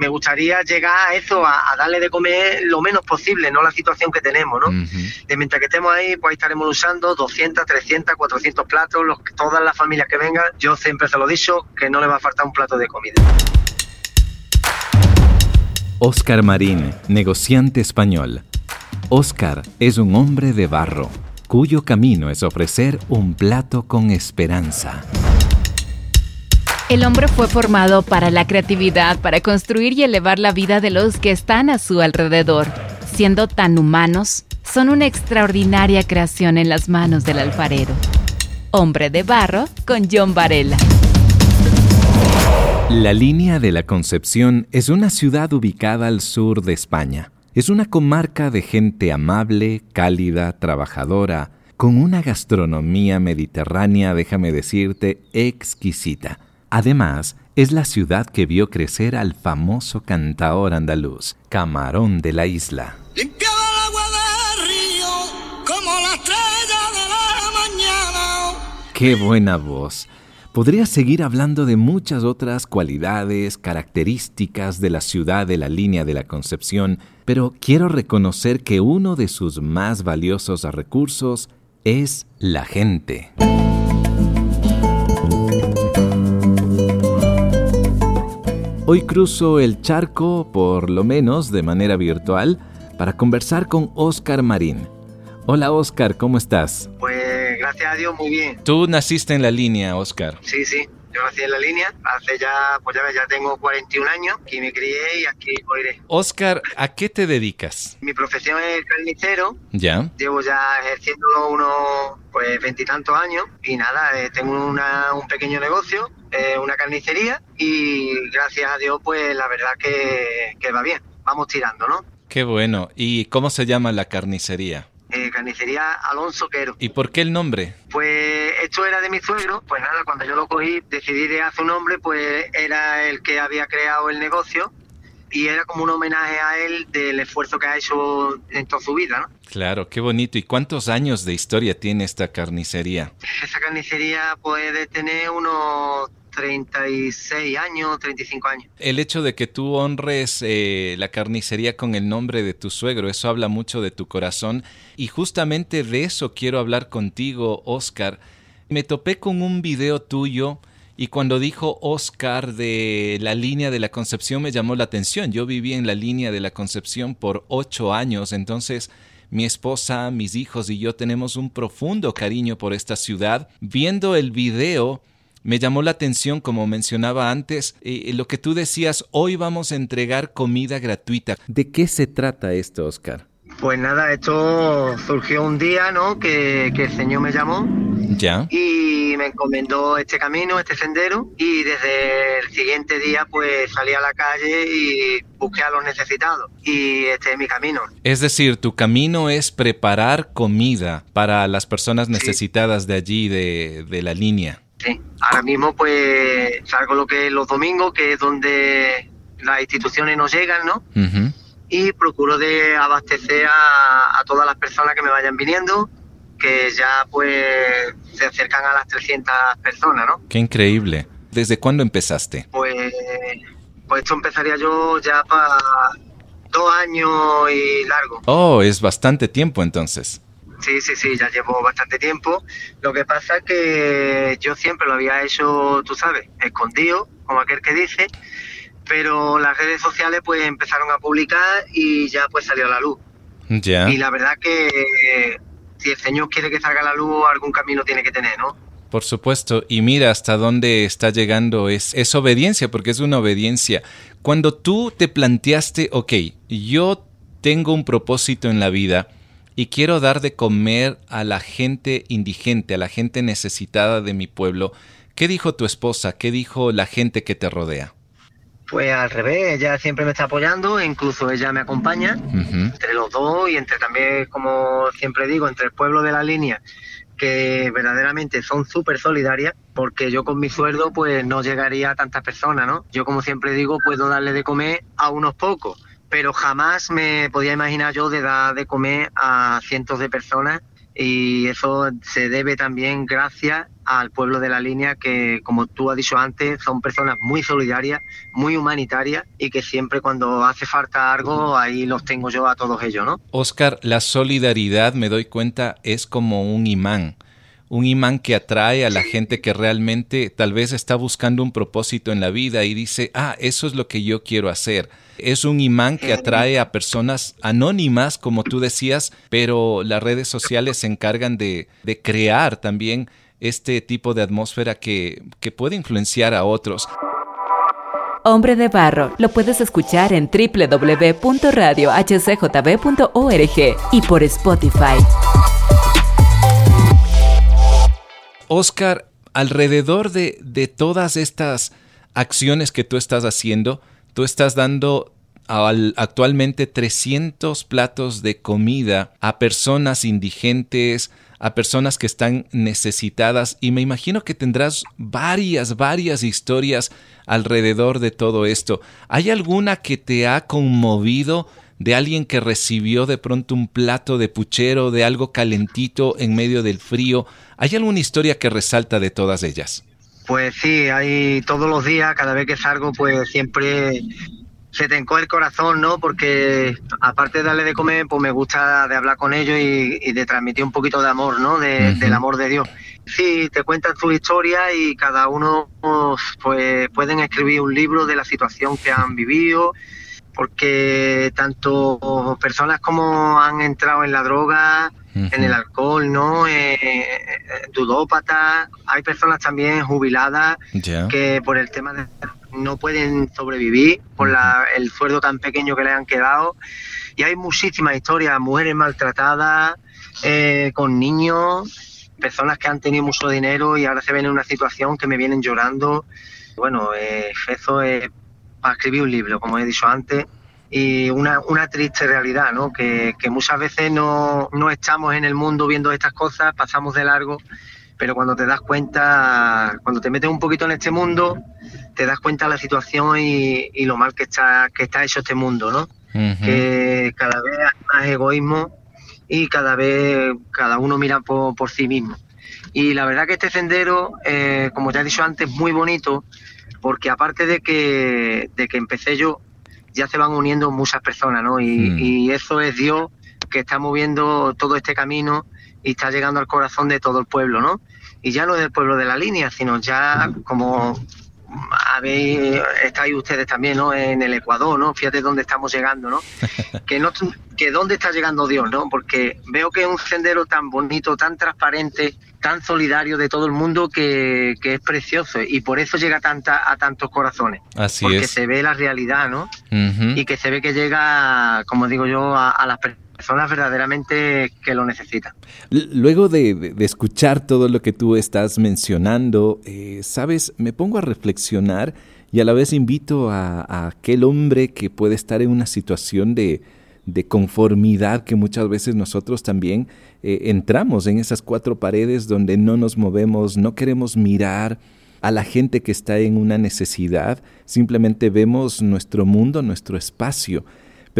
me gustaría llegar a eso, a, darle de comer lo menos posible, no la situación que tenemos, ¿no? De mientras que estemos ahí, pues ahí estaremos usando 200, 300, 400 platos, los, todas las familias que vengan, yo siempre se lo he dicho, que no le va a faltar un plato de comida. Oscar Marín, negociante español. Oscar es un hombre de barro, cuyo camino es ofrecer un plato con esperanza. El hombre fue formado para la creatividad, para construir y elevar la vida de los que están a su alrededor. Siendo tan humanos, son una extraordinaria creación en las manos del alfarero. Hombre de Barro con John Varela. La línea de la Concepción es una ciudad ubicada al sur de España. Es una comarca de gente amable, cálida, trabajadora, con una gastronomía mediterránea, déjame decirte, exquisita Además, es la ciudad que vio crecer al famoso cantaor andaluz, Camarón de la Isla. ¡Qué buena voz! Podría seguir hablando de muchas otras cualidades, características de la ciudad de la línea de la Concepción, pero quiero reconocer que uno de sus más valiosos recursos es la gente. Hoy cruzo el charco, por lo menos de manera virtual, para conversar con Oscar Marín. Hola Oscar, ¿cómo estás? Pues gracias a Dios muy bien. Tú naciste en la línea, Oscar. Sí, sí. Yo nací en la línea, hace ya, pues ya, ya tengo 41 años, aquí me crié y aquí moriré. Oscar, ¿a qué te dedicas? Mi profesión es carnicero. Ya. Llevo ya ejerciéndolo unos, pues, veintitantos años y nada, eh, tengo una, un pequeño negocio eh, una carnicería y gracias a Dios pues la verdad que, que, va bien, vamos tirando, ¿no? Qué bueno. ¿Y cómo se llama la carnicería? Eh, carnicería Alonso Quero. ¿Y por qué el nombre? Pues esto era de mi suegro, pues nada, cuando yo lo cogí decidí de hacer un nombre, pues era el que había creado el negocio y era como un homenaje a él del esfuerzo que ha hecho en toda su vida, ¿no? Claro, qué bonito. ¿Y cuántos años de historia tiene esta carnicería? Esa carnicería puede tener unos 36 años, 35 años. El hecho de que tú honres eh, la carnicería con el nombre de tu suegro, eso habla mucho de tu corazón y justamente de eso quiero hablar contigo, Oscar. Me topé con un video tuyo y cuando dijo Oscar de la línea de la Concepción me llamó la atención. Yo viví en la línea de la Concepción por ocho años, entonces mi esposa, mis hijos y yo tenemos un profundo cariño por esta ciudad. Viendo el video, me llamó la atención, como mencionaba antes, eh, lo que tú decías, hoy vamos a entregar comida gratuita. ¿De qué se trata esto, Oscar? Pues nada, esto surgió un día, ¿no? Que, el Señor me llamó. Ya. Y me encomendó este camino, este sendero. Y desde el siguiente día, pues salí a la calle y busqué a los necesitados. Y este es mi camino. Es decir, tu camino es preparar comida para las personas necesitadas de allí, de, de la línea. Sí, ahora mismo pues salgo lo que es los domingos, que es donde las instituciones nos llegan, ¿no? Y procuro de abastecer a, todas las personas que me vayan viniendo, que ya pues se acercan a las 300 personas, ¿no? Qué increíble. ¿Desde cuándo empezaste? Pues, pues esto empezaría yo ya para dos años y largo. Oh, es bastante tiempo entonces. Sí, sí, sí, ya llevo bastante tiempo. Lo que pasa es que yo siempre lo había hecho, tú sabes, escondido, como aquel que dice, pero las redes sociales pues empezaron a publicar y ya pues salió a la luz. Ya. Y la verdad que si el Señor quiere que salga a la luz, algún camino tiene que tener, ¿no? Por supuesto, y mira hasta dónde está llegando, es, es obediencia, porque es una obediencia. Cuando tú te planteaste, ok, yo tengo un propósito en la vida, y quiero dar de comer a la gente indigente, a la gente necesitada de mi pueblo. ¿Qué dijo tu esposa? ¿Qué dijo la gente que te rodea? Pues al revés, ella siempre me está apoyando, incluso ella me acompaña, entre los dos y entre también, como siempre digo, entre el pueblo de la línea, que verdaderamente son súper solidarias, porque yo con mi sueldo pues no llegaría a tantas personas, ¿no? Yo como siempre digo, puedo darle de comer a unos pocos, pero jamás me podía imaginar yo de dar de comer a cientos de personas y eso se debe también gracias al pueblo de la línea que, como tú has dicho antes, son personas muy solidarias, muy humanitarias y que siempre cuando hace falta algo, ahí los tengo yo a todos ellos, ¿no? Oscar, la solidaridad, me doy cuenta, es como un imán un imán que atrae a la gente que realmente tal vez está buscando un propósito en la vida y dice, ah, eso es lo que yo quiero hacer. Es un imán que atrae a personas anónimas, como tú decías, pero las redes sociales se encargan de, crear también este tipo de atmósfera que, que puede influenciar a otros. Hombre de Barro lo puedes escuchar en www.radiohcjb.org y por Spotify. Oscar, alrededor de, de todas estas acciones que tú estás haciendo, tú estás dando actualmente 300 platos de comida a personas indigentes, a personas que están necesitadas y me imagino que tendrás varias, varias historias alrededor de todo esto. ¿Hay alguna que te ha conmovido de alguien que recibió de pronto un plato de puchero, de algo calentito en medio del frío? ¿Hay alguna historia que resalta de todas ellas? Pues sí, hay todos los días, cada vez que salgo, pues siempre se te encoge el corazón, ¿no? Porque aparte de darle de comer, pues me gusta de hablar con ellos y, de transmitir un poquito de amor, ¿no? Del amor de Dios. Sí, te cuentan su historia y cada uno, pues, pueden escribir un libro de la situación que han vivido porque tanto personas como han entrado en la droga, en el alcohol, ¿no? Eh, eh, dudópatas, hay personas también jubiladas que por el tema de no pueden sobrevivir por el sueldo tan pequeño que le han quedado. Y hay muchísimas historias, mujeres maltratadas, eh, con niños, personas que han tenido mucho dinero y ahora se ven en una situación que me vienen llorando. Bueno, eso es para escribir un libro, como he dicho antes, y una, una triste realidad, ¿no? Que, muchas veces no, no estamos en el mundo viendo estas cosas, pasamos de largo, pero cuando te das cuenta, cuando te metes un poquito en este mundo, te das cuenta de la situación y, y lo mal que está, que está hecho este mundo, ¿no? Que cada vez hay más egoísmo y cada vez cada uno mira por, por sí mismo. Y la verdad que este sendero, eh, como ya he dicho antes, es muy bonito porque aparte de que, de que empecé yo, ya se van uniendo muchas personas, ¿no? Y, mm. y eso es Dios que está moviendo todo este camino y está llegando al corazón de todo el pueblo, ¿no? Y ya no del pueblo de la línea, sino ya como habéis, estáis ustedes también, ¿no? En el Ecuador, ¿no? Fíjate dónde estamos llegando, ¿no? Que, no, que dónde está llegando Dios, ¿no? Porque veo que es un sendero tan bonito, tan transparente, tan solidario de todo el mundo que, es precioso y por eso llega tanta, a tantos corazones. Así porque se ve la realidad, ¿no? Y que se ve que llega, como digo yo, a, las personas verdaderamente que lo necesitan. Luego de, escuchar todo lo que tú estás mencionando, eh, sabes, me pongo a reflexionar y a la vez invito a aquel hombre que puede estar en una situación de, de conformidad que muchas veces nosotros también eh, entramos en esas cuatro paredes donde no nos movemos, no queremos mirar a la gente que está en una necesidad, simplemente vemos nuestro mundo, nuestro espacio.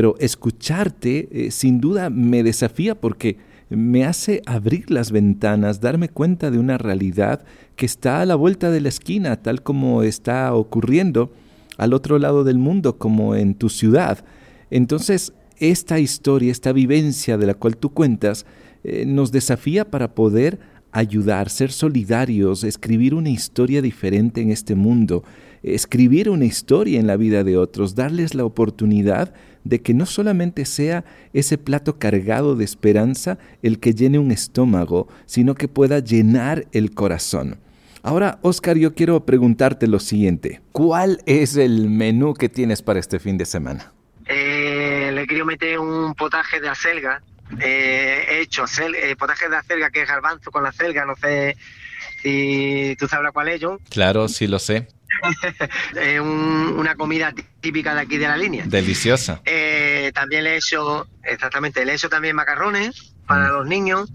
Pero escucharte eh, sin duda me desafía porque me hace abrir las ventanas, darme cuenta de una realidad que está a la vuelta de la esquina, tal como está ocurriendo al otro lado del mundo, como en tu ciudad. Entonces, esta historia, esta vivencia de la cual tú cuentas, eh, nos desafía para poder ayudar, ser solidarios, escribir una historia diferente en este mundo, escribir una historia en la vida de otros, darles la oportunidad de que no solamente sea ese plato cargado de esperanza el que llene un estómago, sino que pueda llenar el corazón. Ahora, Oscar, yo quiero preguntarte lo siguiente. ¿Cuál es el menú que tienes para este fin de semana? le he querido meter un potaje de acelga. Eh, he hecho eh, potaje de acelga, que es garbanzo con la acelga, no sé si tú sabes cuál es, John. Claro, sí lo sé. es una comida típica de aquí de la línea. Deliciosa. Eh, también le he hecho, exactamente, le he hecho también macarrones para mm. los niños.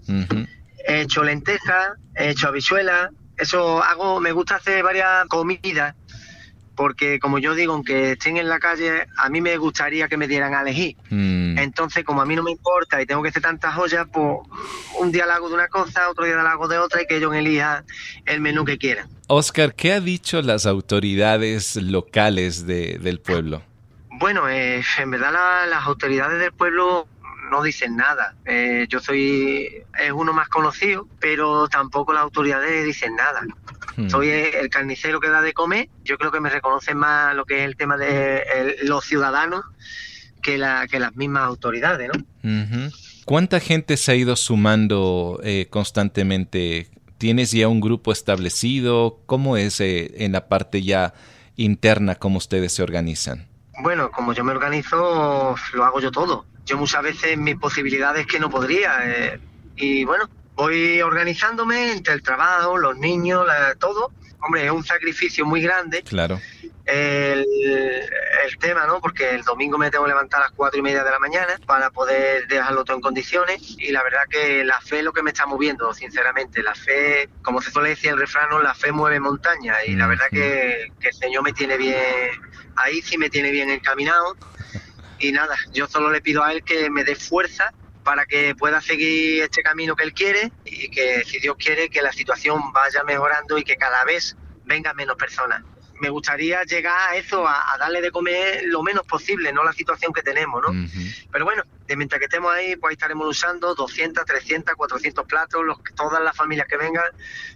He hecho lentejas, he hecho habichuelas. Eso hago, me gusta hacer varias comidas porque como yo digo, aunque estén en la calle, a mí me gustaría que me dieran a elegir. Mm. Entonces, como a mí no me importa y tengo que hacer tantas joyas, pues un día la hago de una cosa, otro día la hago de otra y que ellos elijan el menú que quieran. Oscar, ¿qué ha dicho las autoridades locales del pueblo? Bueno, eh, en verdad las autoridades del pueblo no dicen nada. Eh, yo soy es uno más conocido, pero tampoco las autoridades dicen nada. Hmm. Soy el carnicero que da de comer. Yo creo que me reconocen más lo que es el tema de los ciudadanos que, la, que las mismas autoridades, ¿no? ¿Cuánta gente se ha ido sumando eh, constantemente? ¿Tienes ya un grupo establecido? ¿Cómo es eh, en la parte ya interna cómo ustedes se organizan? Bueno, como yo me organizo, lo hago yo todo. Yo muchas veces mis posibilidades que no podría. Eh, y bueno, voy organizándome entre el trabajo, los niños, todo. Hombre, es un sacrificio muy grande. Claro. El, el, tema, ¿no? Porque el domingo me tengo que levantar a las cuatro y media de la mañana para poder dejarlo todo en condiciones y la verdad que la fe es lo que me está moviendo, sinceramente. La fe, como se suele decir el refrán, la fe mueve montaña y la verdad que, que el Señor me tiene bien, ahí sí me tiene bien encaminado y nada, yo solo le pido a Él que me dé fuerza para que pueda seguir este camino que él quiere y que si Dios quiere que la situación vaya mejorando y que cada vez vengan menos personas me gustaría llegar a eso, a, darle de comer lo menos posible, no la situación que tenemos, ¿no? Pero bueno, de mientras que estemos ahí, pues ahí estaremos usando 200, 300, 400 platos, los, todas las familias que vengan.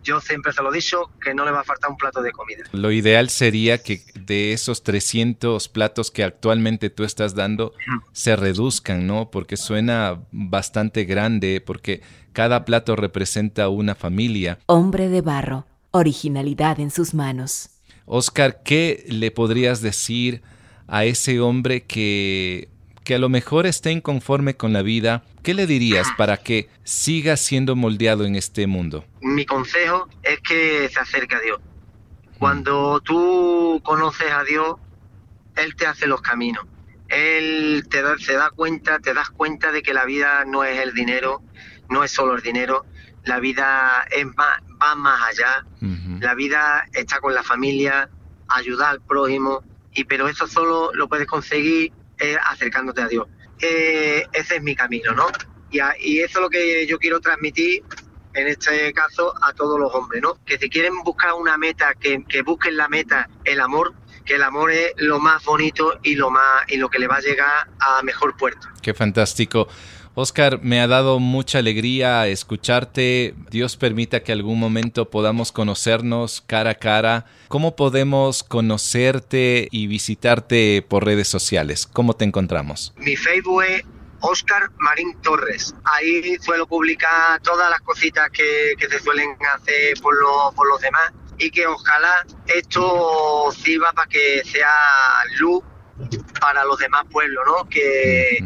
Yo siempre se lo he dicho, que no le va a faltar un plato de comida. Lo ideal sería que de esos 300 platos que actualmente tú estás dando, se reduzcan, ¿no? Porque suena bastante grande, porque cada plato representa una familia. Hombre de barro, originalidad en sus manos. Oscar, ¿qué le podrías decir a ese hombre que, que a lo mejor esté inconforme con la vida? ¿Qué le dirías para que siga siendo moldeado en este mundo? Mi consejo es que se acerque a Dios. Cuando tú conoces a Dios, Él te hace los caminos. Él te se da cuenta, te das cuenta de que la vida no es el dinero, no es solo el dinero, la vida es más, va más allá, la vida está con la familia, ayudar al prójimo, y pero eso solo lo puedes conseguir eh, acercándote a Dios. Eh, ese es mi camino, ¿no? Y, y eso es lo que yo quiero transmitir en este caso a todos los hombres, ¿no? Que si quieren buscar una meta, que, que, busquen la meta, el amor, que el amor es lo más bonito y lo más y lo que le va a llegar a mejor puerto. Qué fantástico. Oscar, me ha dado mucha alegría escucharte. Dios permita que algún momento podamos conocernos cara a cara. ¿Cómo podemos conocerte y visitarte por redes sociales? ¿Cómo te encontramos? Mi Facebook es Oscar Marín Torres. Ahí suelo publicar todas las cositas que, se suelen hacer por, por los demás y que ojalá esto sirva para que sea luz para los demás pueblos, ¿no? Que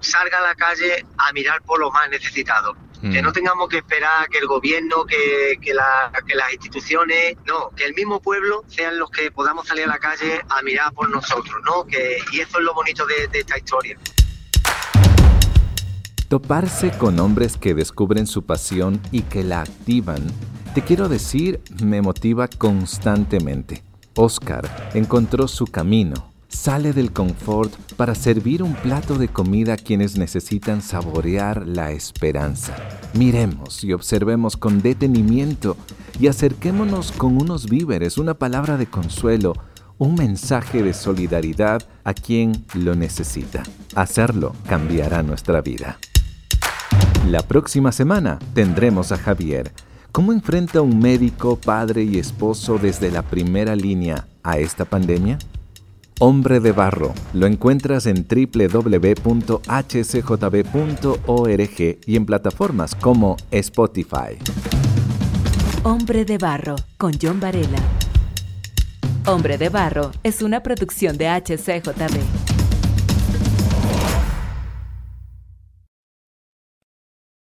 salga a la calle a mirar por los más necesitados. Que no tengamos que esperar que el gobierno, que, que, las instituciones, no, que el mismo pueblo sean los que podamos salir a la calle a mirar por nosotros, ¿no? Que, y eso es lo bonito de, de esta historia. Toparse con hombres que descubren su pasión y que la activan, te quiero decir, me motiva constantemente. Oscar encontró su camino sale del confort para servir un plato de comida a quienes necesitan saborear la esperanza. Miremos y observemos con detenimiento y acerquémonos con unos víveres, una palabra de consuelo, un mensaje de solidaridad a quien lo necesita. Hacerlo cambiará nuestra vida. La próxima semana tendremos a Javier. ¿Cómo enfrenta un médico, padre y esposo desde la primera línea a esta pandemia? Hombre de Barro. Lo encuentras en www.hcjb.org y en plataformas como Spotify. Hombre de Barro con John Varela. Hombre de Barro es una producción de HCJB.